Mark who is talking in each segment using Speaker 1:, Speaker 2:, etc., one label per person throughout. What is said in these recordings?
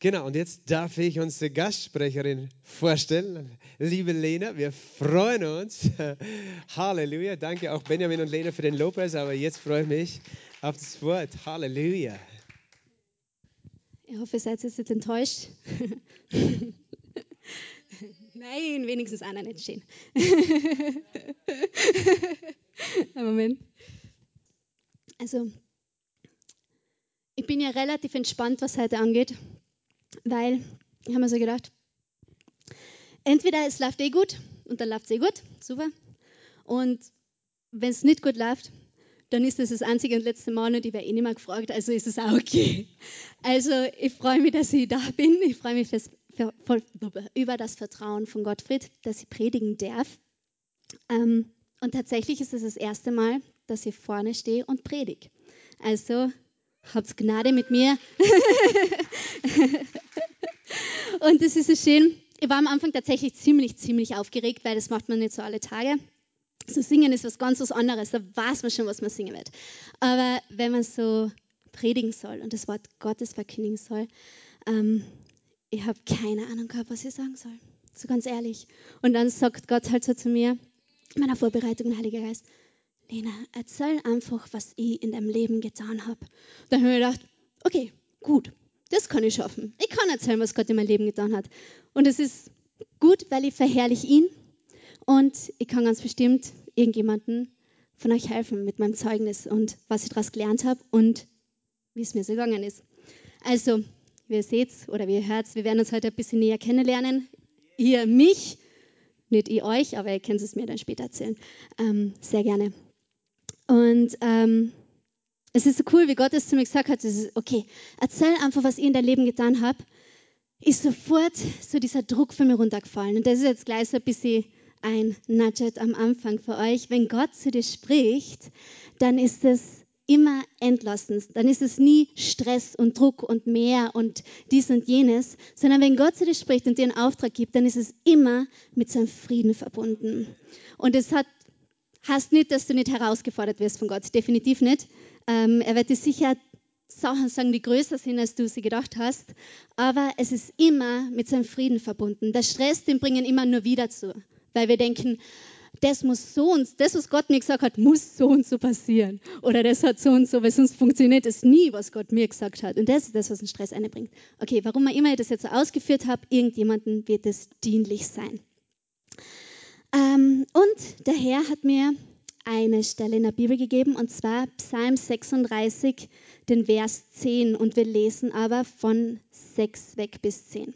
Speaker 1: Genau, und jetzt darf ich unsere Gastsprecherin vorstellen. Liebe Lena, wir freuen uns. Halleluja. Danke auch Benjamin und Lena für den Lobpreis, aber jetzt freue ich mich auf das Wort. Halleluja.
Speaker 2: Ich hoffe, ihr seid jetzt nicht enttäuscht. Nein, wenigstens einer nicht stehen. Moment. Also, ich bin ja relativ entspannt, was heute angeht, weil ich habe mir so gedacht, entweder es läuft eh gut und dann läuft es eh gut, super. Und wenn es nicht gut läuft, dann ist das das einzige und letzte Mal und ich werde eh nicht mehr gefragt, also ist es auch okay. Also ich freue mich, dass ich da bin. Ich freue mich fürs, für, voll, über das Vertrauen von Gottfried, dass ich predigen darf. Ähm, und tatsächlich ist es das erste Mal, dass ich vorne stehe und predige. Also habt Gnade mit mir. und es ist so schön. Ich war am Anfang tatsächlich ziemlich, ziemlich aufgeregt, weil das macht man nicht so alle Tage. So singen ist was ganz was anderes, da weiß man schon, was man singen wird. Aber wenn man so predigen soll und das Wort Gottes verkündigen soll, ähm, ich habe keine Ahnung gehabt, was ich sagen soll. So ganz ehrlich. Und dann sagt Gott halt so zu mir, in meiner Vorbereitung, Heiliger Geist, Lena, erzähl einfach, was ich in deinem Leben getan habe. Dann habe ich gedacht, okay, gut, das kann ich schaffen. Ich kann erzählen, was Gott in meinem Leben getan hat. Und es ist gut, weil ich verherrliche ihn und ich kann ganz bestimmt irgendjemanden von euch helfen mit meinem Zeugnis und was ich daraus gelernt habe und wie es mir so gegangen ist. Also, wie ihr seht oder wie ihr hört, wir werden uns heute ein bisschen näher kennenlernen. Ihr mich, nicht ihr euch, aber ihr könnt es mir dann später erzählen. Ähm, sehr gerne. Und ähm, es ist so cool, wie Gott es zu mir gesagt hat. Ist, okay, erzähl einfach, was ich in dein Leben getan habe. Ist sofort so dieser Druck von mir runtergefallen. Und das ist jetzt gleich so ein bisschen ein Nugget am Anfang für euch. Wenn Gott zu dir spricht, dann ist es immer entlassend. Dann ist es nie Stress und Druck und mehr und dies und jenes, sondern wenn Gott zu dir spricht und dir einen Auftrag gibt, dann ist es immer mit seinem Frieden verbunden. Und es hat, heißt nicht, dass du nicht herausgefordert wirst von Gott, definitiv nicht. Ähm, er wird dir sicher Sachen sagen, die größer sind, als du sie gedacht hast, aber es ist immer mit seinem Frieden verbunden. Der Stress, den bringen immer nur wieder zu weil wir denken, das muss so und das, was Gott mir gesagt hat, muss so und so passieren. Oder das hat so und so, weil sonst funktioniert es nie, was Gott mir gesagt hat. Und das ist das, was den Stress einbringt. Okay, warum auch immer ich das jetzt so ausgeführt habe, irgendjemandem wird es dienlich sein. Ähm, und der Herr hat mir eine Stelle in der Bibel gegeben, und zwar Psalm 36, den Vers 10. Und wir lesen aber von 6 weg bis 10.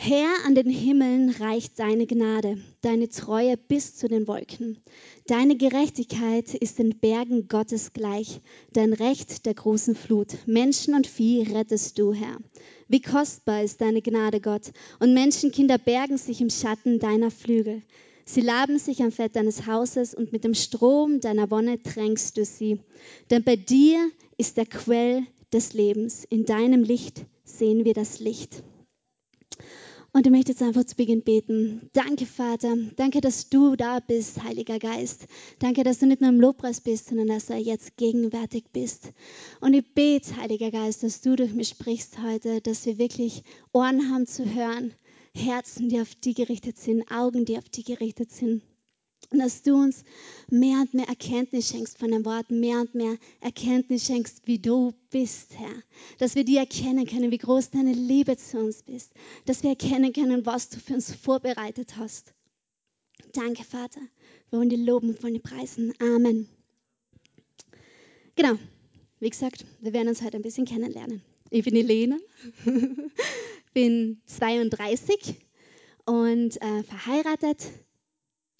Speaker 2: Herr, an den Himmeln reicht deine Gnade, deine Treue bis zu den Wolken. Deine Gerechtigkeit ist den Bergen Gottes gleich, dein Recht der großen Flut. Menschen und Vieh rettest du, Herr. Wie kostbar ist deine Gnade, Gott, und Menschenkinder bergen sich im Schatten deiner Flügel. Sie laben sich am Fett deines Hauses und mit dem Strom deiner Wonne tränkst du sie. Denn bei dir ist der Quell des Lebens. In deinem Licht sehen wir das Licht. Und ich möchte jetzt einfach zu Beginn beten. Danke, Vater. Danke, dass du da bist, Heiliger Geist. Danke, dass du nicht nur im Lobpreis bist, sondern dass du jetzt gegenwärtig bist. Und ich bete, Heiliger Geist, dass du durch mich sprichst heute, dass wir wirklich Ohren haben zu hören, Herzen, die auf die gerichtet sind, Augen, die auf die gerichtet sind. Und dass du uns mehr und mehr Erkenntnis schenkst von deinem Wort, mehr und mehr Erkenntnis schenkst, wie du bist, Herr. Dass wir dir erkennen können, wie groß deine Liebe zu uns ist. Dass wir erkennen können, was du für uns vorbereitet hast. Danke, Vater. Wir wollen dir loben und wollen dir preisen. Amen. Genau. Wie gesagt, wir werden uns heute ein bisschen kennenlernen. Ich bin Helene, bin 32 und äh, verheiratet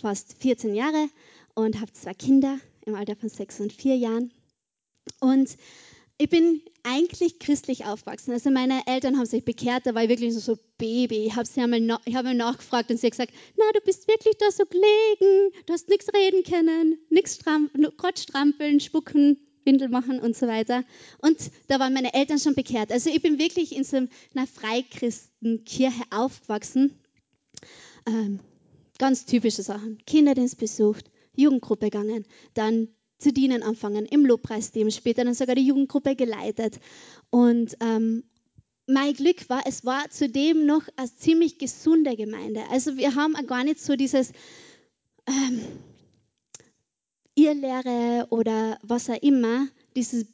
Speaker 2: fast 14 Jahre und habe zwei Kinder im Alter von sechs und vier Jahren. Und ich bin eigentlich christlich aufgewachsen. Also meine Eltern haben sich bekehrt, da war ich wirklich so Baby. Ich habe sie einmal, ich habe nachgefragt und sie hat gesagt, na, du bist wirklich da so gelegen, du hast nichts reden können, nichts stram strampeln, spucken, Windel machen und so weiter. Und da waren meine Eltern schon bekehrt. Also ich bin wirklich in so einer Freikristenkirche aufgewachsen. Ähm, Ganz typische Sachen. Kinderdienst besucht, Jugendgruppe gegangen, dann zu dienen anfangen im Lobpreisteam, später dann sogar die Jugendgruppe geleitet. Und ähm, mein Glück war, es war zudem noch eine ziemlich gesunde Gemeinde. Also wir haben gar nicht so dieses ähm, Irrlehre oder was auch immer, dieses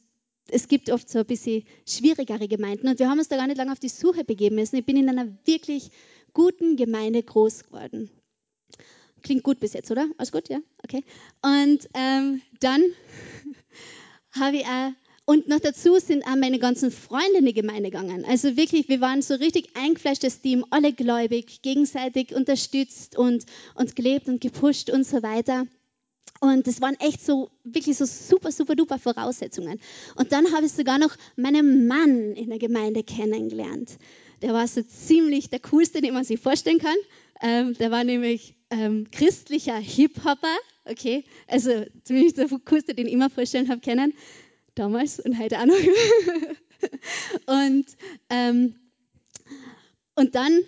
Speaker 2: es gibt oft so ein bisschen schwierigere Gemeinden und wir haben uns da gar nicht lange auf die Suche begeben müssen. Ich bin in einer wirklich guten Gemeinde groß geworden. Klingt gut bis jetzt, oder? Alles gut, ja? Okay. Und ähm, dann habe ich auch, und noch dazu sind auch meine ganzen Freunde in die Gemeinde gegangen. Also wirklich, wir waren so richtig eingefleischtes Team, alle gläubig, gegenseitig unterstützt und, und gelebt und gepusht und so weiter. Und das waren echt so, wirklich so super, super duper Voraussetzungen. Und dann habe ich sogar noch meinen Mann in der Gemeinde kennengelernt. Der war so ziemlich der coolste, den man sich vorstellen kann. Ähm, der war nämlich ähm, christlicher Hip-Hopper, okay, also zumindest der coolste, den ich immer vorstellen habe kennen, damals und heute auch noch. und, ähm, und dann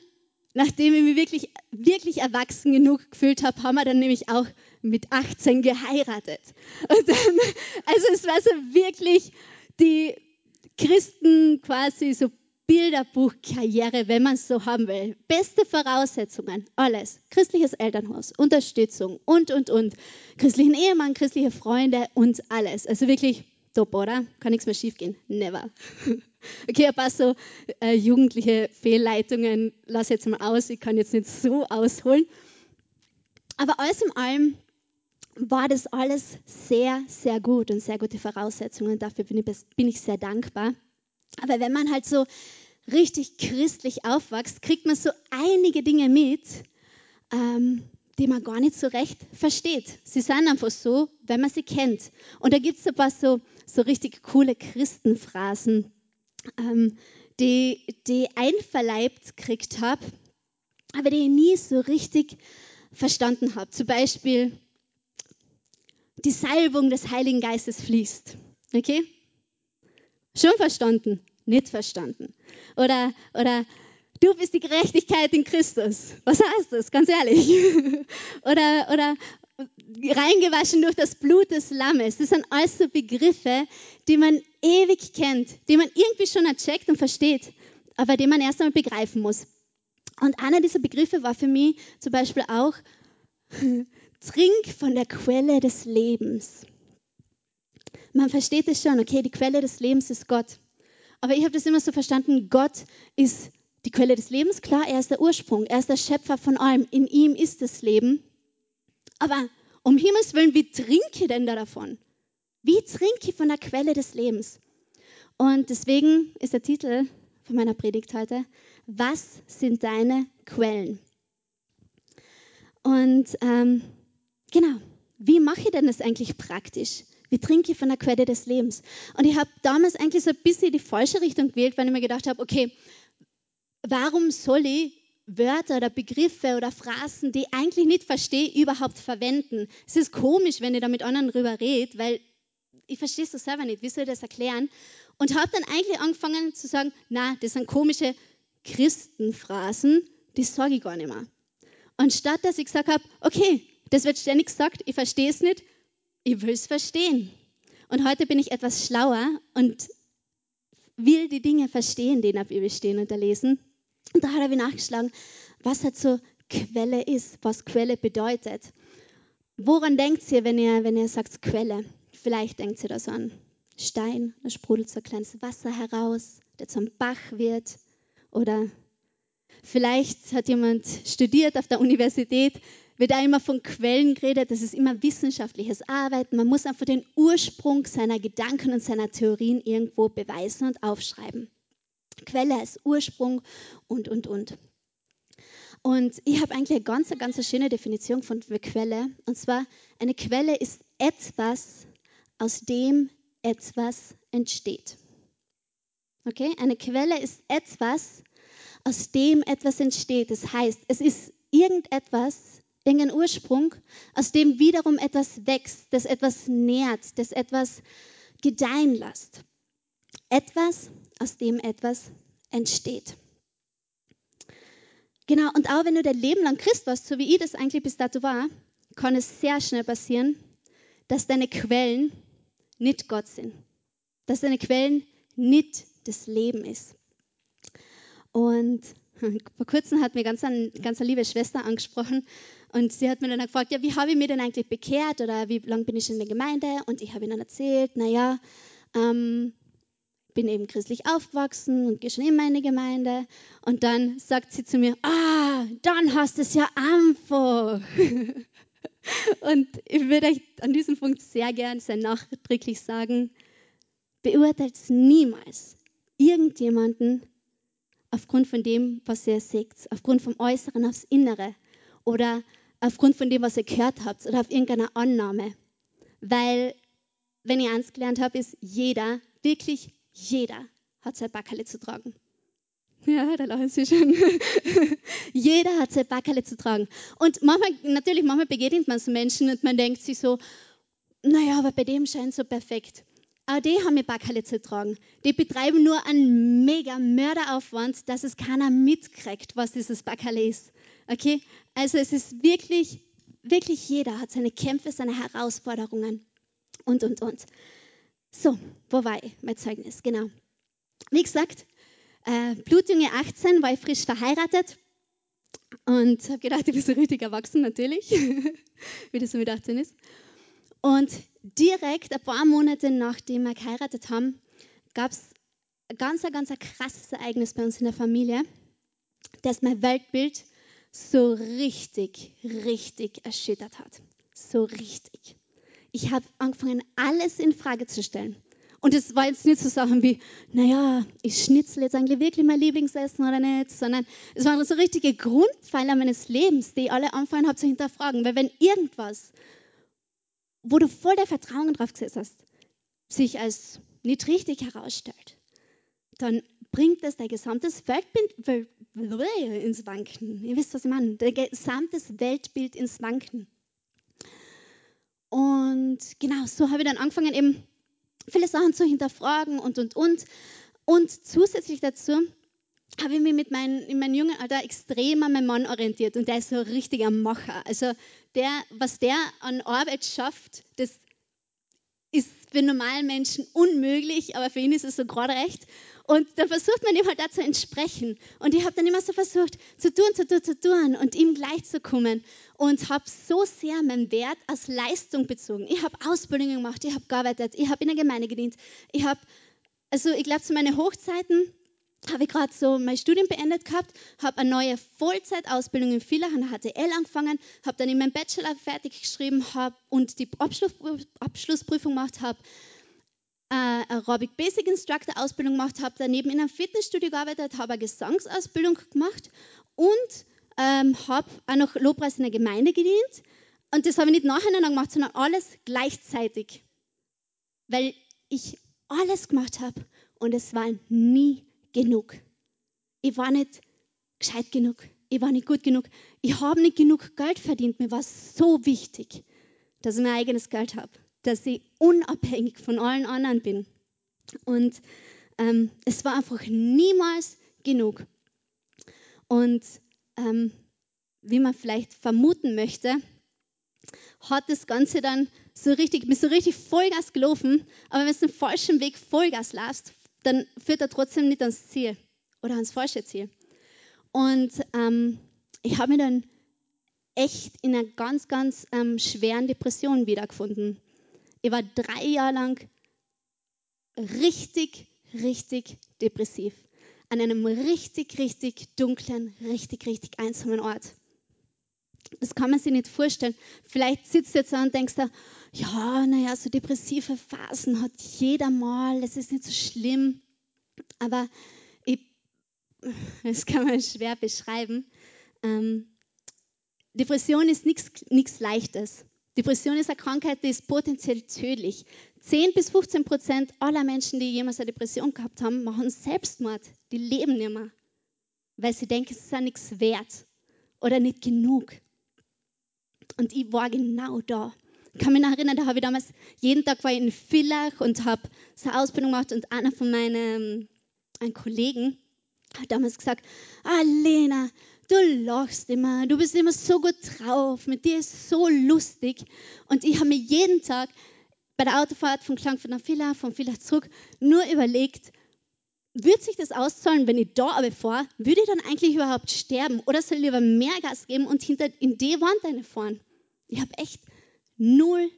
Speaker 2: nachdem ich mich wirklich, wirklich erwachsen genug gefühlt habe, haben wir dann nämlich auch mit 18 geheiratet. Und dann, also es war so wirklich die Christen quasi so Bilderbuchkarriere, wenn man es so haben will. Beste Voraussetzungen, alles. Christliches Elternhaus, Unterstützung und, und, und. Christlichen Ehemann, christliche Freunde und alles. Also wirklich top, oder? Kann nichts mehr schiefgehen. Never. Okay, ein paar so äh, jugendliche Fehlleitungen lasse jetzt mal aus. Ich kann jetzt nicht so ausholen. Aber alles in allem war das alles sehr, sehr gut und sehr gute Voraussetzungen. Dafür bin ich, bin ich sehr dankbar. Aber wenn man halt so richtig christlich aufwächst, kriegt man so einige Dinge mit, ähm, die man gar nicht so recht versteht. Sie sind einfach so, wenn man sie kennt. Und da gibt es ein paar so, so richtig coole Christenphrasen, ähm, die, die einverleibt gekriegt habe, aber die ich nie so richtig verstanden habe. Zum Beispiel, die Salbung des Heiligen Geistes fließt. Okay? Schon verstanden? Nicht verstanden. Oder, oder du bist die Gerechtigkeit in Christus. Was heißt das? Ganz ehrlich. oder, oder reingewaschen durch das Blut des Lammes. Das sind alles so Begriffe, die man ewig kennt, die man irgendwie schon ercheckt und versteht, aber die man erst einmal begreifen muss. Und einer dieser Begriffe war für mich zum Beispiel auch, trink von der Quelle des Lebens. Man versteht es schon, okay, die Quelle des Lebens ist Gott. Aber ich habe das immer so verstanden, Gott ist die Quelle des Lebens, klar, er ist der Ursprung, er ist der Schöpfer von allem, in ihm ist das Leben. Aber um Himmels Willen, wie trinke ich denn da davon? Wie trinke ich von der Quelle des Lebens? Und deswegen ist der Titel von meiner Predigt heute, was sind deine Quellen? Und ähm, genau, wie mache ich denn das eigentlich praktisch? Wie trinke ich von der Quelle des Lebens? Und ich habe damals eigentlich so ein bisschen die falsche Richtung gewählt, weil ich mir gedacht habe, okay, warum soll ich Wörter oder Begriffe oder Phrasen, die ich eigentlich nicht verstehe, überhaupt verwenden. Es ist komisch, wenn ich da mit anderen drüber rede, weil ich verstehe es so selber nicht. Wie soll ich das erklären? Und habe dann eigentlich angefangen zu sagen, na, das sind komische Christenphrasen, die sage ich gar nicht mehr. Und statt dass ich gesagt habe, okay, das wird ständig gesagt, ich verstehe es nicht, ich will es verstehen. Und heute bin ich etwas schlauer und will die Dinge verstehen, die in der Bibel stehen und erlesen. Und da habe ich nachgeschlagen, was halt so Quelle ist, was Quelle bedeutet. Woran denkt ihr, wenn ihr, wenn ihr sagt Quelle? Vielleicht denkt ihr das an Stein, da sprudelt so ein kleines Wasser heraus, der zum Bach wird. Oder vielleicht hat jemand studiert auf der Universität, wird da immer von Quellen geredet, das ist immer wissenschaftliches Arbeiten. Man muss einfach den Ursprung seiner Gedanken und seiner Theorien irgendwo beweisen und aufschreiben. Quelle als Ursprung und, und, und. Und ich habe eigentlich eine ganz, ganz schöne Definition von Quelle. Und zwar, eine Quelle ist etwas, aus dem etwas entsteht. Okay? Eine Quelle ist etwas, aus dem etwas entsteht. Das heißt, es ist irgendetwas, irgendein Ursprung, aus dem wiederum etwas wächst, das etwas nährt, das etwas gedeihen lässt. Etwas, aus dem etwas entsteht. Genau, und auch wenn du dein Leben lang Christ warst, so wie ich das eigentlich bis dato war, kann es sehr schnell passieren, dass deine Quellen nicht Gott sind. Dass deine Quellen nicht das Leben ist. Und vor kurzem hat mir ganz eine, ganz liebe Schwester angesprochen und sie hat mir dann gefragt, ja, wie habe ich mich denn eigentlich bekehrt oder wie lange bin ich in der Gemeinde? Und ich habe ihnen erzählt, naja, ähm, bin eben christlich aufgewachsen und gehe schon immer in die Gemeinde. Und dann sagt sie zu mir, ah, dann hast du es ja einfach. und ich würde euch an diesem Punkt sehr gern, sehr nachdrücklich sagen, beurteilt niemals irgendjemanden aufgrund von dem, was ihr seht, aufgrund vom Äußeren aufs Innere oder aufgrund von dem, was ihr gehört habt oder auf irgendeiner Annahme. Weil, wenn ich eins gelernt habe, ist jeder, wirklich jeder, hat sein Backerle zu tragen. Ja, da lachen Sie schon. jeder hat sein Backerle zu tragen. Und manchmal, natürlich, manchmal begegnet man so Menschen und man denkt sich so, naja, aber bei dem scheint so perfekt. Aber die haben ihr Backerle zu tragen. Die betreiben nur einen mega Mörderaufwand, dass es keiner mitkriegt, was dieses Backerle ist. Okay? Also es ist wirklich, wirklich jeder hat seine Kämpfe, seine Herausforderungen und, und, und. So, wo war ich? Mein Zeugnis, genau. Wie gesagt, äh, Blutjunge 18 war ich frisch verheiratet und habe gedacht, ich bin so richtig erwachsen, natürlich, wie das so mit 18 ist. Und direkt ein paar Monate nachdem wir geheiratet haben, gab es ein ganz, ganz ein krasses Ereignis bei uns in der Familie, das mein Weltbild so richtig, richtig erschüttert hat. So richtig. Ich habe angefangen, alles in Frage zu stellen. Und es war jetzt nicht so Sachen wie, naja, ich schnitzel jetzt eigentlich wirklich mein Lieblingsessen oder nicht, sondern es waren so richtige Grundpfeiler meines Lebens, die alle anfangen haben zu hinterfragen. Weil wenn irgendwas, wo du voll der Vertrauen drauf gesetzt hast, sich als nicht richtig herausstellt, dann bringt das dein gesamtes Weltbild ins Wanken. Ihr wisst, was ich meine. Dein gesamtes Weltbild ins Wanken. Und genau, so habe ich dann angefangen, eben viele Sachen zu hinterfragen und, und, und. Und zusätzlich dazu habe ich mich mit meinem, in meinem jungen Alter extrem an meinen Mann orientiert. Und der ist so ein richtiger Macher. Also der, was der an Arbeit schafft, das ist für normalen Menschen unmöglich, aber für ihn ist es so gerade recht. Und dann versucht man ihm halt da zu entsprechen. Und ich habe dann immer so versucht, zu tun, zu tun, zu tun und ihm gleichzukommen. Und habe so sehr meinen Wert als Leistung bezogen. Ich habe Ausbildungen gemacht, ich habe gearbeitet, ich habe in der Gemeinde gedient. Ich habe, also ich glaube, zu meinen Hochzeiten habe ich gerade so mein Studium beendet gehabt, habe eine neue Vollzeitausbildung in Villach an der HTL angefangen, habe dann in meinem Bachelor fertig geschrieben hab, und die Abschluss, Abschlussprüfung gemacht habe äh, Aerobic Basic Instructor Ausbildung gemacht, habe daneben in einem Fitnessstudio gearbeitet, habe eine Gesangsausbildung gemacht und ähm, habe auch noch Lobpreis in der Gemeinde gedient. Und das habe ich nicht nacheinander gemacht, sondern alles gleichzeitig. Weil ich alles gemacht habe und es war nie genug. Ich war nicht gescheit genug. Ich war nicht gut genug. Ich habe nicht genug Geld verdient. Mir war so wichtig, dass ich mein eigenes Geld habe dass ich unabhängig von allen anderen bin. Und ähm, es war einfach niemals genug. Und ähm, wie man vielleicht vermuten möchte, hat das Ganze dann so richtig, bist so richtig Vollgas gelaufen, aber wenn du den falschen Weg Vollgas lässt, dann führt er trotzdem nicht ans Ziel oder ans falsche Ziel. Und ähm, ich habe mich dann echt in einer ganz, ganz ähm, schweren Depression wiedergefunden. Ich war drei Jahre lang richtig, richtig depressiv. An einem richtig, richtig dunklen, richtig, richtig einsamen Ort. Das kann man sich nicht vorstellen. Vielleicht sitzt du jetzt da und denkst da, ja, naja, so depressive Phasen hat jeder mal, das ist nicht so schlimm. Aber ich, das kann man schwer beschreiben. Ähm, Depression ist nichts Leichtes. Depression ist eine Krankheit, die ist potenziell tödlich. 10 bis 15 Prozent aller Menschen, die jemals eine Depression gehabt haben, machen Selbstmord. Die leben nicht mehr, weil sie denken, es ist ja nichts wert oder nicht genug. Und ich war genau da. Kann mich noch erinnern, da habe ich damals, jeden Tag war ich in Villach und habe so eine Ausbildung gemacht und einer von meinen ähm, Kollegen hat damals gesagt, ah du lachst immer, du bist immer so gut drauf, mit dir ist so lustig. Und ich habe mir jeden Tag bei der Autofahrt von Klangfurt nach Villach, von Villach zurück, nur überlegt, wird sich das auszahlen, wenn ich da aber fahre? Würde ich dann eigentlich überhaupt sterben? Oder soll ich lieber mehr Gas geben und hinter in die Wand eine fahren? Ich habe echt null,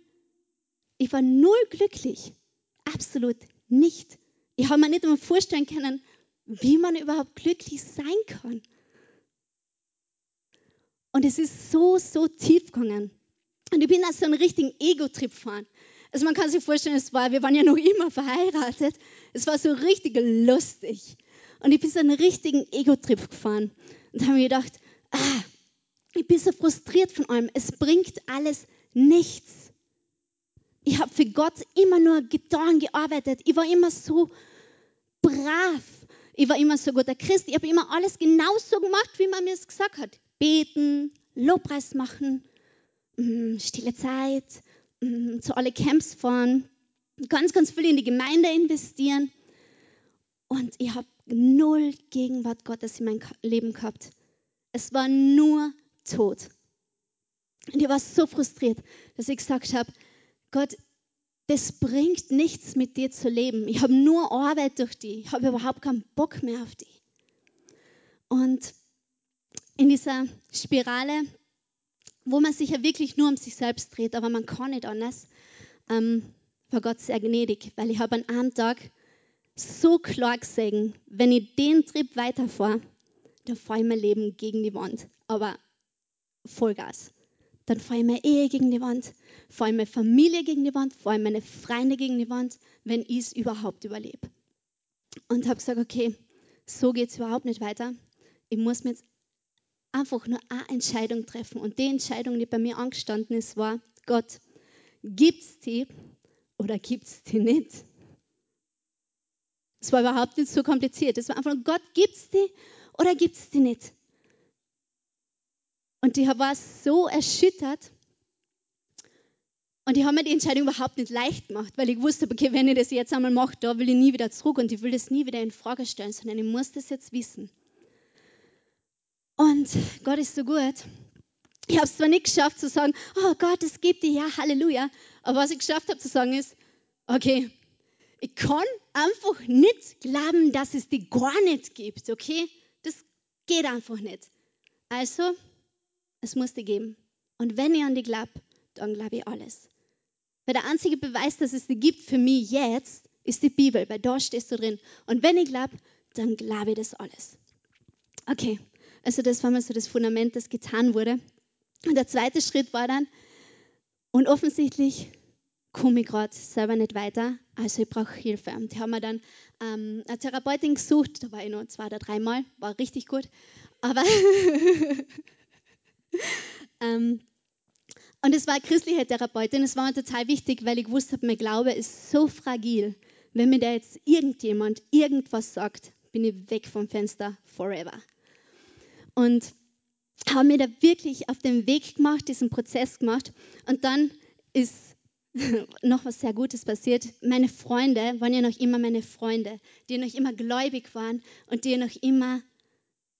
Speaker 2: ich war null glücklich. Absolut nicht. Ich habe mir nicht einmal vorstellen können, wie man überhaupt glücklich sein kann. Und es ist so, so tief gegangen. Und ich bin auf so einen richtigen Ego-Trip gefahren. Also man kann sich vorstellen, es war, wir waren ja noch immer verheiratet. Es war so richtig lustig. Und ich bin so einen richtigen Ego-Trip gefahren und habe mir gedacht, ah, ich bin so frustriert von allem. Es bringt alles nichts. Ich habe für Gott immer nur getan, gearbeitet. Ich war immer so brav. Ich war immer so guter Christ. Ich habe immer alles genauso gemacht, wie man mir es gesagt hat. Beten, Lobpreis machen, mm, stille Zeit, mm, zu alle Camps fahren, ganz, ganz viel in die Gemeinde investieren. Und ich habe null Gegenwart Gottes in meinem Leben gehabt. Es war nur Tod. Und ich war so frustriert, dass ich gesagt habe, Gott, das bringt nichts mit dir zu leben. Ich habe nur Arbeit durch die. Ich habe überhaupt keinen Bock mehr auf die. Und in dieser Spirale, wo man sich ja wirklich nur um sich selbst dreht, aber man kann nicht anders, ähm, war Gott sehr gnädig, weil ich habe an einem Tag so klar gesehen, wenn ich den Trip weiterfahre, dann fahre ich mein Leben gegen die Wand. Aber Vollgas dann fahre ich meine Ehe gegen die Wand, fahre ich meine Familie gegen die Wand, fahre ich meine Freunde gegen die Wand, wenn ich es überhaupt überlebe. Und habe gesagt, okay, so geht es überhaupt nicht weiter. Ich muss mir jetzt einfach nur eine Entscheidung treffen. Und die Entscheidung, die bei mir angestanden ist, war, Gott, gibt es die oder gibt es die nicht? Es war überhaupt nicht so kompliziert. Es war einfach Gott, gibt es die oder gibt es die nicht? Und ich war so erschüttert. Und ich habe mir die Entscheidung überhaupt nicht leicht gemacht, weil ich wusste, okay, wenn ich das jetzt einmal mache, da will ich nie wieder zurück und ich will das nie wieder in Frage stellen, sondern ich muss das jetzt wissen. Und Gott ist so gut. Ich habe es zwar nicht geschafft zu sagen, oh Gott, es gibt die, ja, Halleluja. Aber was ich geschafft habe zu sagen ist, okay, ich kann einfach nicht glauben, dass es die gar nicht gibt, okay? Das geht einfach nicht. Also es muss die geben. Und wenn ich an die glaube, dann glaube ich alles. Weil der einzige Beweis, dass es die gibt für mich jetzt, ist die Bibel, weil da stehst du drin. Und wenn ich glaube, dann glaube ich das alles. Okay, also das war mal so das Fundament, das getan wurde. Und der zweite Schritt war dann, und offensichtlich komme ich gerade selber nicht weiter, also ich brauche Hilfe. Und die haben mir dann ähm, eine Therapeutin gesucht, da war ich noch zwei oder dreimal, war richtig gut. Aber ähm, und es war eine christliche Therapeutin. Es war mir total wichtig, weil ich gewusst habe, mein Glaube ist so fragil. Wenn mir da jetzt irgendjemand irgendwas sagt, bin ich weg vom Fenster forever. Und habe mir da wirklich auf den Weg gemacht, diesen Prozess gemacht. Und dann ist noch was sehr Gutes passiert. Meine Freunde waren ja noch immer meine Freunde, die noch immer gläubig waren und die noch immer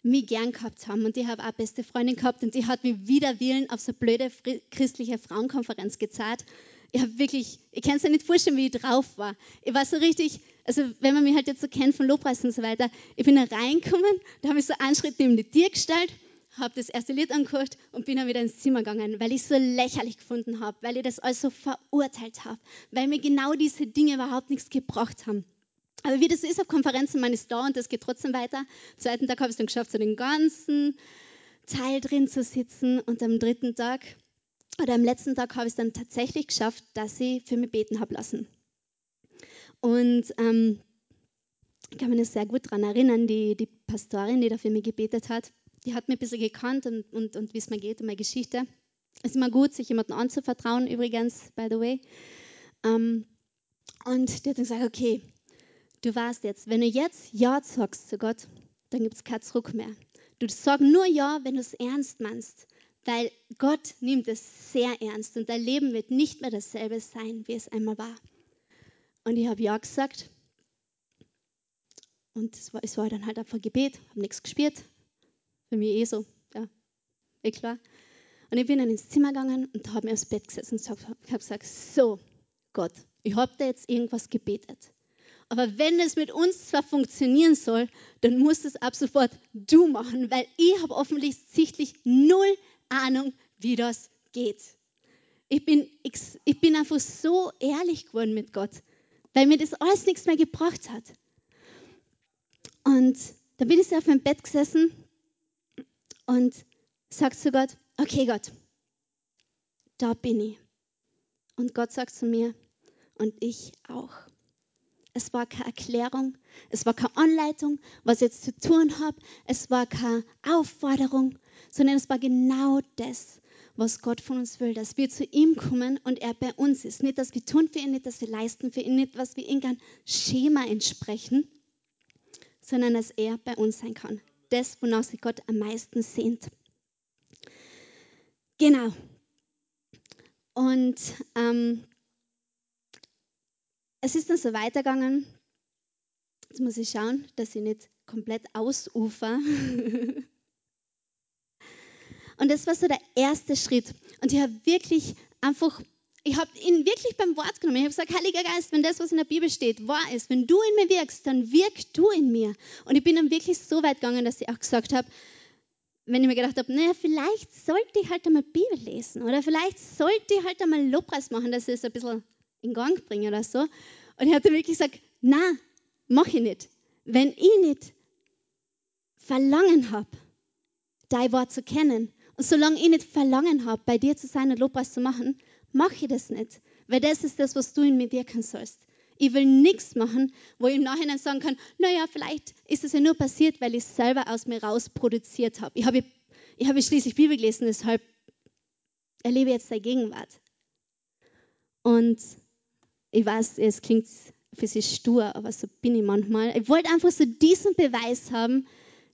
Speaker 2: mich gern gehabt haben. Und ich habe auch beste Freundin gehabt und die hat mich wider Willen auf so eine blöde christliche Frauenkonferenz gezahlt. Ich habe wirklich, ich kann es ja nicht vorstellen, wie ich drauf war. Ich war so richtig, also wenn man mich halt jetzt so kennt von Lobpreis und so weiter, ich bin da reingekommen, da habe ich so einen Schritt neben die Tür gestellt, habe das erste Lied angehört und bin dann wieder ins Zimmer gegangen, weil ich es so lächerlich gefunden habe, weil ich das alles so verurteilt habe, weil mir genau diese Dinge überhaupt nichts gebracht haben. Aber wie das ist auf Konferenzen, man ist da und das geht trotzdem weiter. Am zweiten Tag habe ich es dann geschafft, so den ganzen Teil drin zu sitzen. Und am dritten Tag oder am letzten Tag habe ich es dann tatsächlich geschafft, dass ich für mich beten habe lassen. Und ähm, ich kann mich sehr gut daran erinnern, die, die Pastorin, die da für mich gebetet hat, die hat mich ein bisschen gekannt und, und, und wie es mir geht und meine Geschichte. Es ist immer gut, sich jemandem anzuvertrauen, übrigens, by the way. Ähm, und die hat dann gesagt, okay, Du weißt jetzt, wenn du jetzt Ja sagst zu Gott, dann gibt es kein Zurück mehr. Du sagst nur Ja, wenn du es ernst meinst, weil Gott nimmt es sehr ernst und dein Leben wird nicht mehr dasselbe sein, wie es einmal war. Und ich habe Ja gesagt und es war, es war dann halt einfach Gebet, habe nichts gespielt. Für mich eh so, ja, eh klar. Und ich bin dann ins Zimmer gegangen und habe mir aufs Bett gesetzt und habe gesagt, so, Gott, ich habe da jetzt irgendwas gebetet. Aber wenn es mit uns zwar funktionieren soll, dann muss es ab sofort du machen, weil ich habe offensichtlich null Ahnung, wie das geht. Ich bin, ich bin einfach so ehrlich geworden mit Gott, weil mir das alles nichts mehr gebracht hat. Und dann bin ich auf meinem Bett gesessen und sage zu Gott, okay Gott, da bin ich. Und Gott sagt zu mir, und ich auch. Es war keine Erklärung, es war keine Anleitung, was ich jetzt zu tun habe, es war keine Aufforderung, sondern es war genau das, was Gott von uns will, dass wir zu ihm kommen und er bei uns ist. Nicht, dass wir tun für ihn, nicht, dass wir leisten für ihn, nicht, was wir irgendein Schema entsprechen, sondern dass er bei uns sein kann. Das, wonach sich Gott am meisten sehnt. Genau. Und ähm, es ist dann so weitergegangen. Jetzt muss ich schauen, dass ich nicht komplett ausufer. Und das war so der erste Schritt. Und ich habe wirklich einfach, ich habe ihn wirklich beim Wort genommen. Ich habe gesagt, Heiliger Geist, wenn das, was in der Bibel steht, wahr ist, wenn du in mir wirkst, dann wirk du in mir. Und ich bin dann wirklich so weit gegangen, dass ich auch gesagt habe, wenn ich mir gedacht habe, naja, vielleicht sollte ich halt einmal Bibel lesen oder vielleicht sollte ich halt einmal Lobpreis machen, dass es ein bisschen in Gang bringe oder so. Und ich hatte wirklich gesagt, na, mache ich nicht. Wenn ich nicht Verlangen habe, dein Wort zu kennen, und solange ich nicht Verlangen habe, bei dir zu sein und Lobpreis zu machen, mache ich das nicht. Weil das ist das, was du in mir wirken sollst. Ich will nichts machen, wo ich im Nachhinein sagen kann, naja, vielleicht ist es ja nur passiert, weil ich es selber aus mir raus produziert habe. Ich habe, ich habe schließlich Bibel gelesen, deshalb erlebe ich jetzt der Gegenwart. Und ich weiß, es klingt für sie stur, aber so bin ich manchmal. Ich wollte einfach so diesen Beweis haben,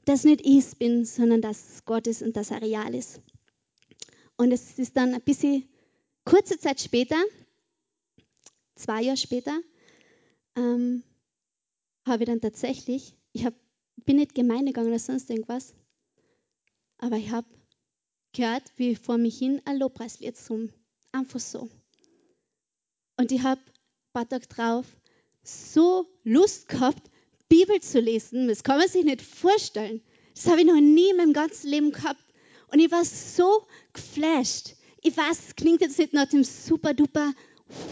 Speaker 2: dass nicht ich bin, sondern dass es Gott ist und dass er real ist. Und es ist dann ein bisschen kurze Zeit später, zwei Jahre später, ähm, habe ich dann tatsächlich, ich hab, bin nicht Gemeinde gegangen oder sonst irgendwas, aber ich habe gehört, wie vor mich hin ein Lobpreislied zum einfach so. Und ich habe Tage drauf so Lust gehabt, Bibel zu lesen. Das kann man sich nicht vorstellen. Das habe ich noch nie in meinem ganzen Leben gehabt. Und ich war so geflasht. Ich weiß, es klingt jetzt nicht nach dem super duper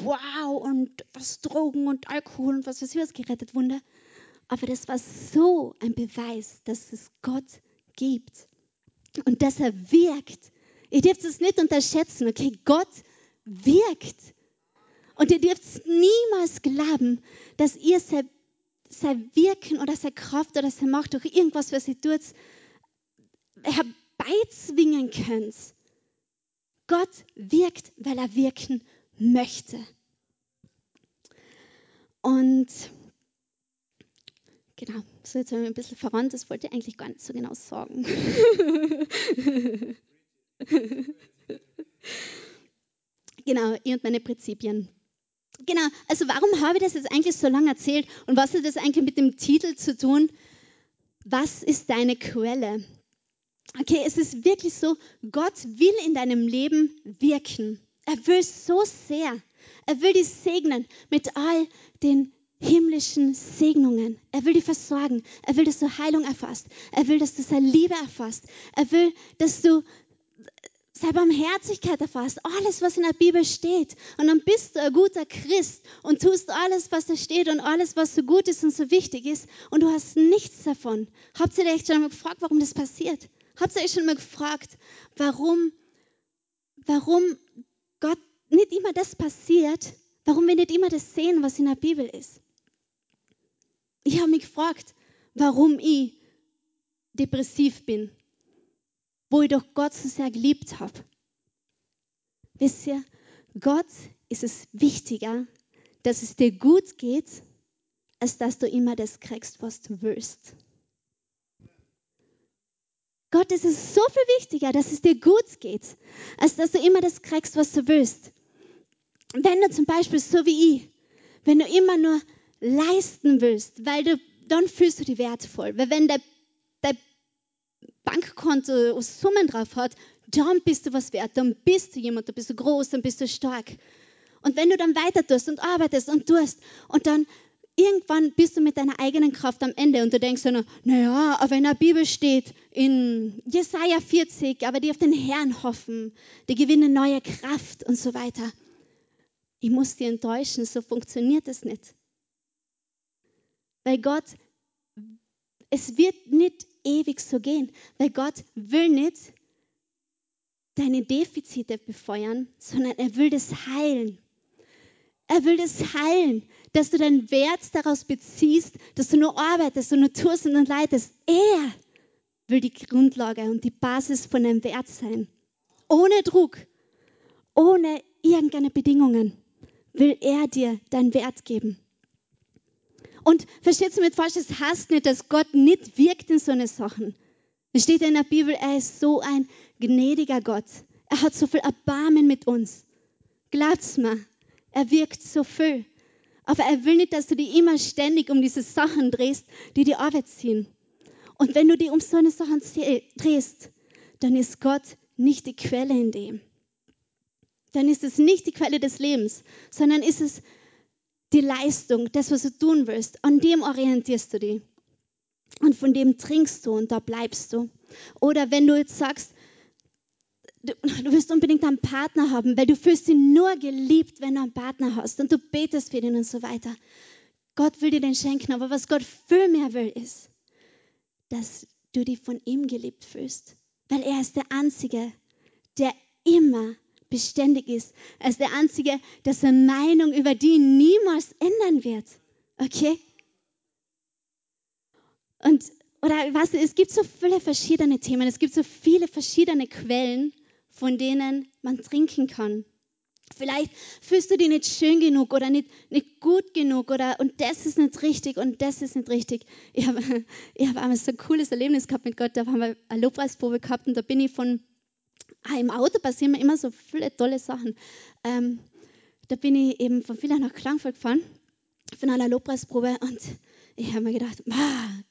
Speaker 2: Wow und was Drogen und Alkohol und was weiß ich was gerettet Wunder. Aber das war so ein Beweis, dass es Gott gibt und dass er wirkt. Ihr dürft es nicht unterschätzen, okay? Gott wirkt. Und ihr dürft niemals glauben, dass ihr sein, sein Wirken oder seine Kraft oder seine Macht durch irgendwas, was ihr tut, herbeizwingen könnt. Gott wirkt, weil er wirken möchte. Und genau, so jetzt haben wir ein bisschen verrannt, das wollte ich eigentlich gar nicht so genau sagen. genau, ich und meine Prinzipien. Genau, also warum habe ich das jetzt eigentlich so lange erzählt und was hat das eigentlich mit dem Titel zu tun? Was ist deine Quelle? Okay, es ist wirklich so, Gott will in deinem Leben wirken. Er will so sehr. Er will dich segnen mit all den himmlischen Segnungen. Er will dich versorgen. Er will, dass du Heilung erfasst. Er will, dass du seine Liebe erfasst. Er will, dass du seine Barmherzigkeit erfasst. Alles, was in der Bibel steht. Und dann bist du ein guter Christ und tust alles, was da steht und alles, was so gut ist und so wichtig ist. Und du hast nichts davon. Habt ihr euch schon mal gefragt, warum das passiert? Habt ihr euch schon mal gefragt, warum, warum Gott nicht immer das passiert, warum wir nicht immer das sehen, was in der Bibel ist? Ich habe mich gefragt, warum ich depressiv bin wo ich doch Gott so sehr geliebt habe. Wisst ihr, Gott ist es wichtiger, dass es dir gut geht, als dass du immer das kriegst, was du willst. Gott ist es so viel wichtiger, dass es dir gut geht, als dass du immer das kriegst, was du willst. Wenn du zum Beispiel so wie ich, wenn du immer nur leisten willst, weil du, dann fühlst du dich wertvoll. Weil wenn der Bankkonto Summen drauf hat, dann bist du was wert, dann bist du jemand, dann bist du groß, dann bist du stark. Und wenn du dann weiter tust und arbeitest und tust und dann irgendwann bist du mit deiner eigenen Kraft am Ende und du denkst dann, naja, aber in der Bibel steht in Jesaja 40, aber die auf den Herrn hoffen, die gewinnen neue Kraft und so weiter. Ich muss dich enttäuschen, so funktioniert es nicht. Weil Gott, es wird nicht ewig so gehen, weil Gott will nicht deine Defizite befeuern, sondern er will das heilen. Er will das heilen, dass du deinen Wert daraus beziehst, dass du nur arbeitest und nur tust und leidest. Er will die Grundlage und die Basis von deinem Wert sein. Ohne Druck, ohne irgendeine Bedingungen will er dir deinen Wert geben. Und versteht du mit falsch, es heißt nicht, dass Gott nicht wirkt in so eine Sachen. Es steht in der Bibel, er ist so ein gnädiger Gott. Er hat so viel Erbarmen mit uns. Glaubt's mir, er wirkt so viel. Aber er will nicht, dass du dich immer ständig um diese Sachen drehst, die die Arbeit ziehen. Und wenn du dich um so eine Sachen drehst, dann ist Gott nicht die Quelle in dem. Dann ist es nicht die Quelle des Lebens, sondern ist es die Leistung, das, was du tun willst. An dem orientierst du dich. Und von dem trinkst du und da bleibst du. Oder wenn du jetzt sagst, du, du willst unbedingt einen Partner haben, weil du fühlst dich nur geliebt, wenn du einen Partner hast und du betest für ihn und so weiter. Gott will dir den schenken, aber was Gott viel mehr will, ist, dass du dich von ihm geliebt fühlst. Weil er ist der Einzige, der immer beständig ist. Er ist der Einzige, der seine Meinung über die niemals ändern wird. Okay? Und, oder weißt du, es gibt so viele verschiedene Themen, es gibt so viele verschiedene Quellen, von denen man trinken kann. Vielleicht fühlst du dich nicht schön genug oder nicht, nicht gut genug oder und das ist nicht richtig und das ist nicht richtig. Ich habe ich hab einmal so ein cooles Erlebnis gehabt mit Gott, da haben wir eine Lobpreisprobe gehabt und da bin ich von, ah, im Auto passieren mir immer so viele tolle Sachen. Ähm, da bin ich eben von Villach nach Klangfurt gefahren, von einer Lobpreisprobe und ich habe mir gedacht,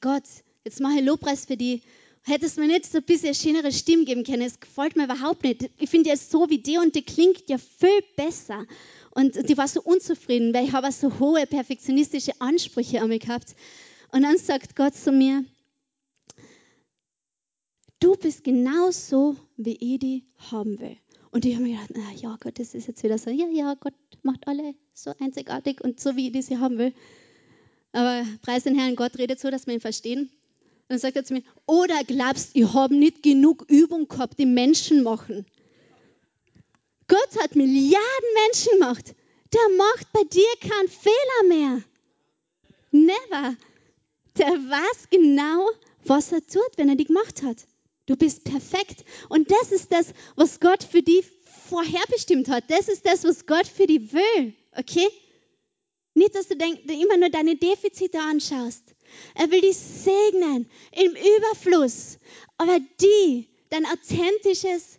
Speaker 2: Gott, jetzt mache ich Lobpreis für die Hättest du mir nicht so ein bisschen schönere Stimme geben können. Es gefällt mir überhaupt nicht. Ich finde ja so wie die und die klingt ja viel besser. Und die war so unzufrieden, weil ich habe so hohe perfektionistische Ansprüche an mich gehabt. Und dann sagt Gott zu mir, du bist genauso, wie ich die haben will. Und ich habe mir gedacht, na ja, Gott, das ist jetzt wieder so, ja, ja, Gott macht alle so einzigartig und so, wie ich die sie haben will. Aber preis den Herrn, Gott redet so, dass wir ihn verstehen. Dann sagt er zu mir, oder glaubst, ich habe nicht genug Übung gehabt, die Menschen machen. Gott hat Milliarden Menschen gemacht. Der macht bei dir keinen Fehler mehr. Never. Der weiß genau, was er tut, wenn er dich gemacht hat. Du bist perfekt. Und das ist das, was Gott für dich vorherbestimmt hat. Das ist das, was Gott für dich will. Okay? Nicht, dass du immer nur deine Defizite anschaust. Er will dich segnen im Überfluss. Aber die, dein authentisches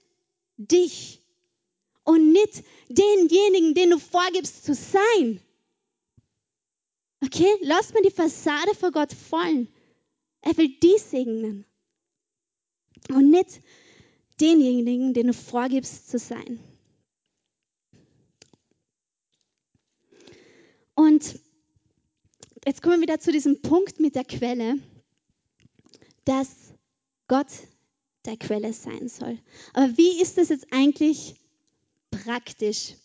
Speaker 2: Dich und nicht denjenigen, den du vorgibst zu sein. Okay, lass mal die Fassade vor Gott fallen. Er will die segnen und nicht denjenigen, den du vorgibst zu sein. Und jetzt kommen wir wieder zu diesem Punkt mit der Quelle, dass Gott der Quelle sein soll. Aber wie ist das jetzt eigentlich praktisch?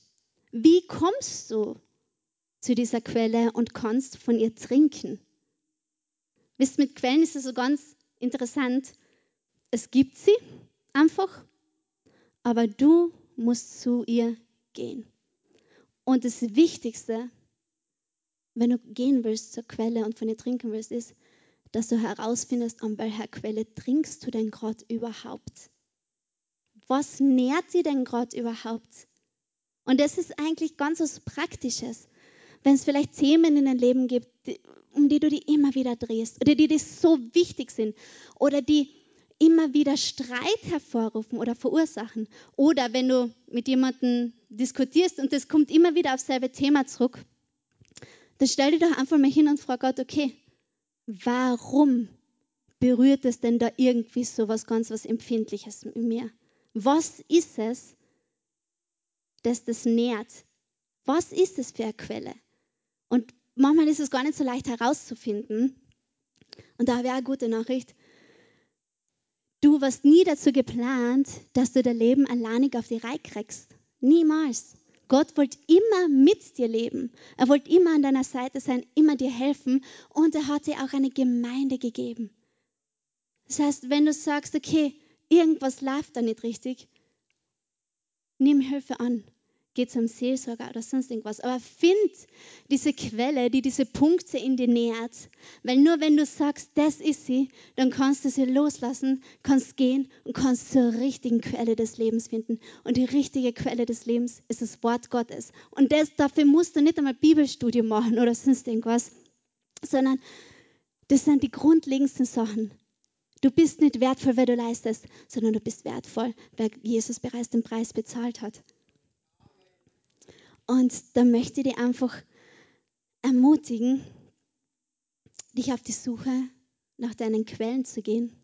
Speaker 2: Wie kommst du zu dieser Quelle und kannst von ihr trinken? Wisst, mit Quellen ist es so ganz interessant. Es gibt sie einfach, aber du musst zu ihr gehen. Und das Wichtigste wenn du gehen willst zur Quelle und von ihr trinken willst, ist, dass du herausfindest, an welcher Quelle trinkst du denn gerade überhaupt? Was nährt dir denn gerade überhaupt? Und das ist eigentlich ganz was Praktisches. Wenn es vielleicht Themen in deinem Leben gibt, um die du dich immer wieder drehst oder die dir so wichtig sind oder die immer wieder Streit hervorrufen oder verursachen. Oder wenn du mit jemandem diskutierst und das kommt immer wieder aufs selbe Thema zurück, dann stell dich doch einfach mal hin und frag Gott, okay, warum berührt es denn da irgendwie so was ganz was Empfindliches in mir? Was ist es, das das nährt? Was ist es für eine Quelle? Und manchmal ist es gar nicht so leicht herauszufinden. Und da auch eine gute Nachricht. Du warst nie dazu geplant, dass du dein Leben alleinig auf die Reihe kriegst. Niemals. Gott wollte immer mit dir leben. Er wollte immer an deiner Seite sein, immer dir helfen und er hat dir auch eine Gemeinde gegeben. Das heißt, wenn du sagst, okay, irgendwas läuft da nicht richtig, nimm Hilfe an geh zum Seelsorger oder sonst irgendwas. Aber find diese Quelle, die diese Punkte in dir nährt. Weil nur wenn du sagst, das ist sie, dann kannst du sie loslassen, kannst gehen und kannst zur richtigen Quelle des Lebens finden. Und die richtige Quelle des Lebens ist das Wort Gottes. Und das, dafür musst du nicht einmal Bibelstudium machen oder sonst irgendwas, sondern das sind die grundlegendsten Sachen. Du bist nicht wertvoll, weil du leistest, sondern du bist wertvoll, weil Jesus bereits den Preis bezahlt hat. Und da möchte ich dich einfach ermutigen, dich auf die Suche nach deinen Quellen zu gehen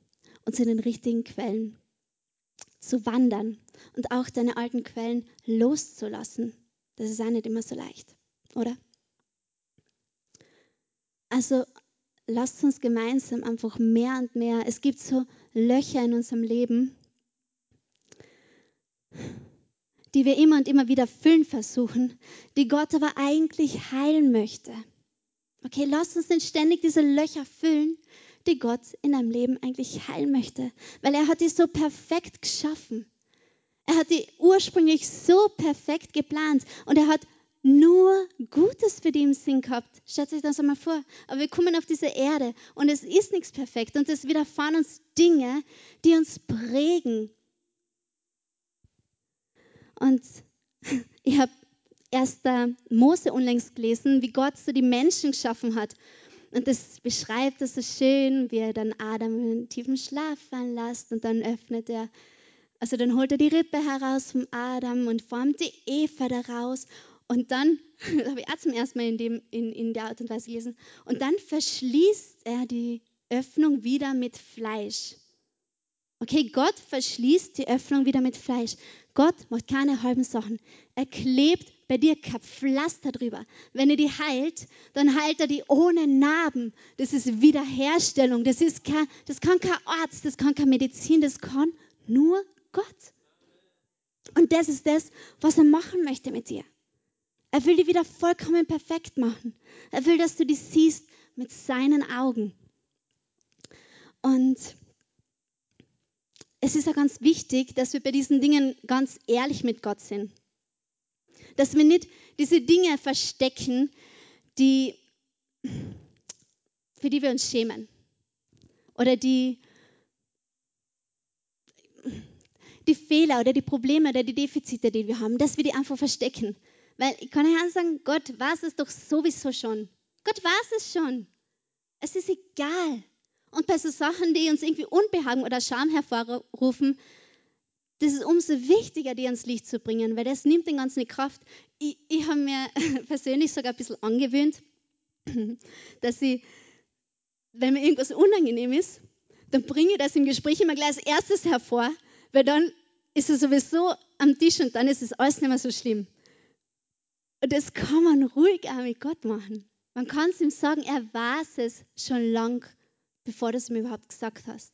Speaker 2: und zu den richtigen Quellen zu wandern und auch deine alten Quellen loszulassen. Das ist auch nicht immer so leicht, oder? Also lasst uns gemeinsam einfach mehr und mehr, es gibt so Löcher in unserem Leben, die wir immer und immer wieder füllen versuchen, die Gott aber eigentlich heilen möchte. Okay, lass uns nicht ständig diese Löcher füllen, die Gott in deinem Leben eigentlich heilen möchte, weil er hat die so perfekt geschaffen. Er hat die ursprünglich so perfekt geplant und er hat nur Gutes für die im Sinn gehabt. Stellt euch das einmal vor. Aber wir kommen auf diese Erde und es ist nichts perfekt und es widerfahren uns Dinge, die uns prägen, und ich habe erst Mose unlängst gelesen, wie Gott so die Menschen geschaffen hat. Und das beschreibt es so schön, wie er dann Adam in tiefen Schlaf fallen lässt und dann öffnet er, also dann holt er die Rippe heraus vom Adam und formt die Eva daraus. Und dann, das habe ich auch zum ersten Mal in, dem, in, in der Art und Weise gelesen, und dann verschließt er die Öffnung wieder mit Fleisch. Okay, Gott verschließt die Öffnung wieder mit Fleisch. Gott macht keine halben Sachen. Er klebt bei dir kein Pflaster drüber. Wenn er die heilt, dann heilt er die ohne Narben. Das ist Wiederherstellung. Das, ist kein, das kann kein Arzt, das kann keine Medizin, das kann nur Gott. Und das ist das, was er machen möchte mit dir. Er will die wieder vollkommen perfekt machen. Er will, dass du die siehst mit seinen Augen. Und es ist ja ganz wichtig, dass wir bei diesen Dingen ganz ehrlich mit Gott sind. Dass wir nicht diese Dinge verstecken, die, für die wir uns schämen. Oder die, die Fehler oder die Probleme oder die Defizite, die wir haben, dass wir die einfach verstecken. Weil ich kann ja sagen, Gott weiß es doch sowieso schon. Gott weiß es schon. Es ist egal. Und bei so Sachen, die uns irgendwie Unbehagen oder Scham hervorrufen, das ist umso wichtiger, die ans Licht zu bringen, weil das nimmt den ganzen Kraft. Ich, ich habe mir persönlich sogar ein bisschen angewöhnt, dass ich, wenn mir irgendwas unangenehm ist, dann bringe ich das im Gespräch immer gleich als erstes hervor, weil dann ist es sowieso am Tisch und dann ist es alles nicht mehr so schlimm. Und das kann man ruhig auch mit Gott machen. Man kann es ihm sagen, er weiß es schon lang bevor du es mir überhaupt gesagt hast.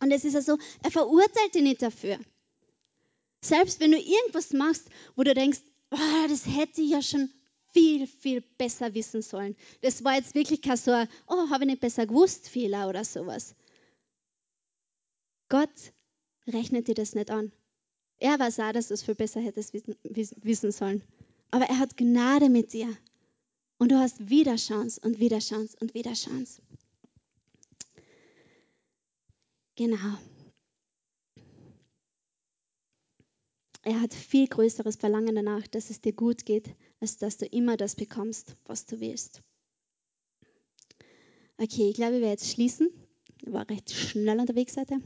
Speaker 2: Und es ist ja so, er verurteilt dich nicht dafür. Selbst wenn du irgendwas machst, wo du denkst, oh, das hätte ich ja schon viel, viel besser wissen sollen. Das war jetzt wirklich kein so, oh, habe ich nicht besser gewusst, Fehler oder sowas. Gott rechnet dir das nicht an. Er weiß auch, dass du es viel besser hättest wissen sollen. Aber er hat Gnade mit dir. Und du hast wieder Chance und wieder Chance und wieder Chance. Genau. Er hat viel größeres Verlangen danach, dass es dir gut geht, als dass du immer das bekommst, was du willst. Okay, ich glaube, wir werden jetzt schließen. Ich war recht schnell unterwegs heute.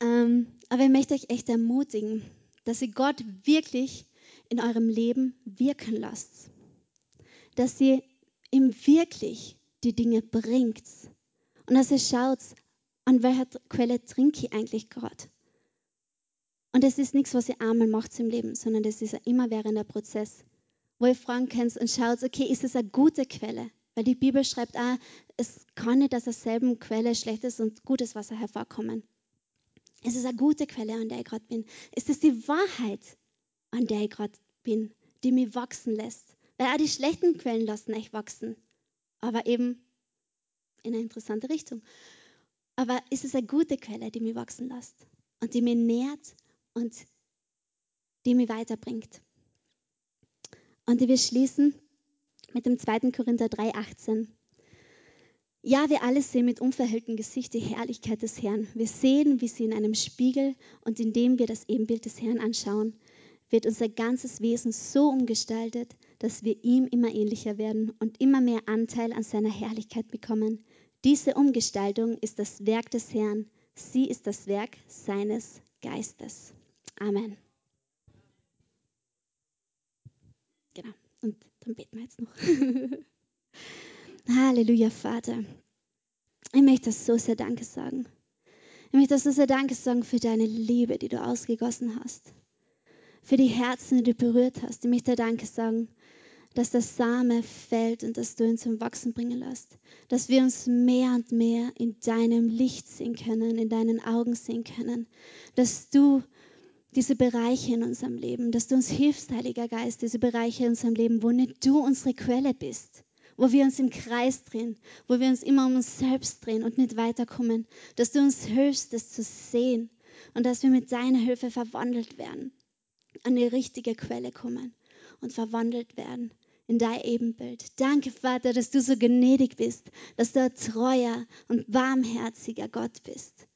Speaker 2: Ähm, aber ich möchte euch echt ermutigen, dass ihr Gott wirklich in eurem Leben wirken lasst. Dass ihr ihm wirklich die Dinge bringt. Und dass ihr schaut, an welcher Quelle trinke ich eigentlich gerade? Und es ist nichts, was ihr einmal macht im Leben, sondern das ist ein immerwährender Prozess. wo ihr fragen könnt und schaut, okay, ist es eine gute Quelle? Weil die Bibel schreibt auch, es kann nicht aus derselben Quelle schlechtes und gutes Wasser hervorkommen. Ist es eine gute Quelle, an der ich gerade bin? Ist es die Wahrheit, an der ich gerade bin, die mich wachsen lässt? Weil auch die schlechten Quellen lassen euch wachsen, aber eben in eine interessante Richtung. Aber ist es eine gute Quelle, die mich wachsen lässt und die mich nährt und die mich weiterbringt? Und wir schließen mit dem 2. Korinther 3,18. Ja, wir alle sehen mit unverhülltem Gesicht die Herrlichkeit des Herrn. Wir sehen, wie sie in einem Spiegel und indem wir das Ebenbild des Herrn anschauen, wird unser ganzes Wesen so umgestaltet, dass wir ihm immer ähnlicher werden und immer mehr Anteil an seiner Herrlichkeit bekommen. Diese Umgestaltung ist das Werk des Herrn. Sie ist das Werk seines Geistes. Amen. Genau. Und dann beten wir jetzt noch. Halleluja, Vater. Ich möchte so sehr Danke sagen. Ich möchte so sehr Danke sagen für deine Liebe, die du ausgegossen hast. Für die Herzen, die du berührt hast. Ich möchte Danke sagen, dass der Same fällt und dass du ihn zum Wachsen bringen lässt. Dass wir uns mehr und mehr in deinem Licht sehen können, in deinen Augen sehen können. Dass du diese Bereiche in unserem Leben, dass du uns hilfst, Heiliger Geist, diese Bereiche in unserem Leben, wo nicht du unsere Quelle bist, wo wir uns im Kreis drehen, wo wir uns immer um uns selbst drehen und nicht weiterkommen, dass du uns hilfst, das zu sehen und dass wir mit deiner Hilfe verwandelt werden, an die richtige Quelle kommen und verwandelt werden in dein Ebenbild. Danke, Vater, dass du so gnädig bist, dass du ein treuer und warmherziger Gott bist,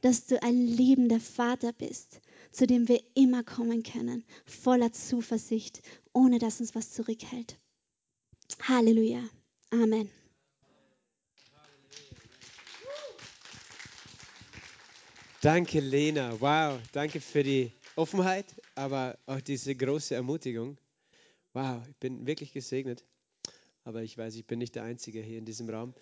Speaker 2: dass du ein liebender Vater bist zu dem wir immer kommen können, voller Zuversicht, ohne dass uns was zurückhält. Halleluja. Amen.
Speaker 1: Danke, Lena. Wow, danke für die Offenheit, aber auch diese große Ermutigung. Wow, ich bin wirklich gesegnet. Aber ich weiß, ich bin nicht der Einzige hier in diesem Raum.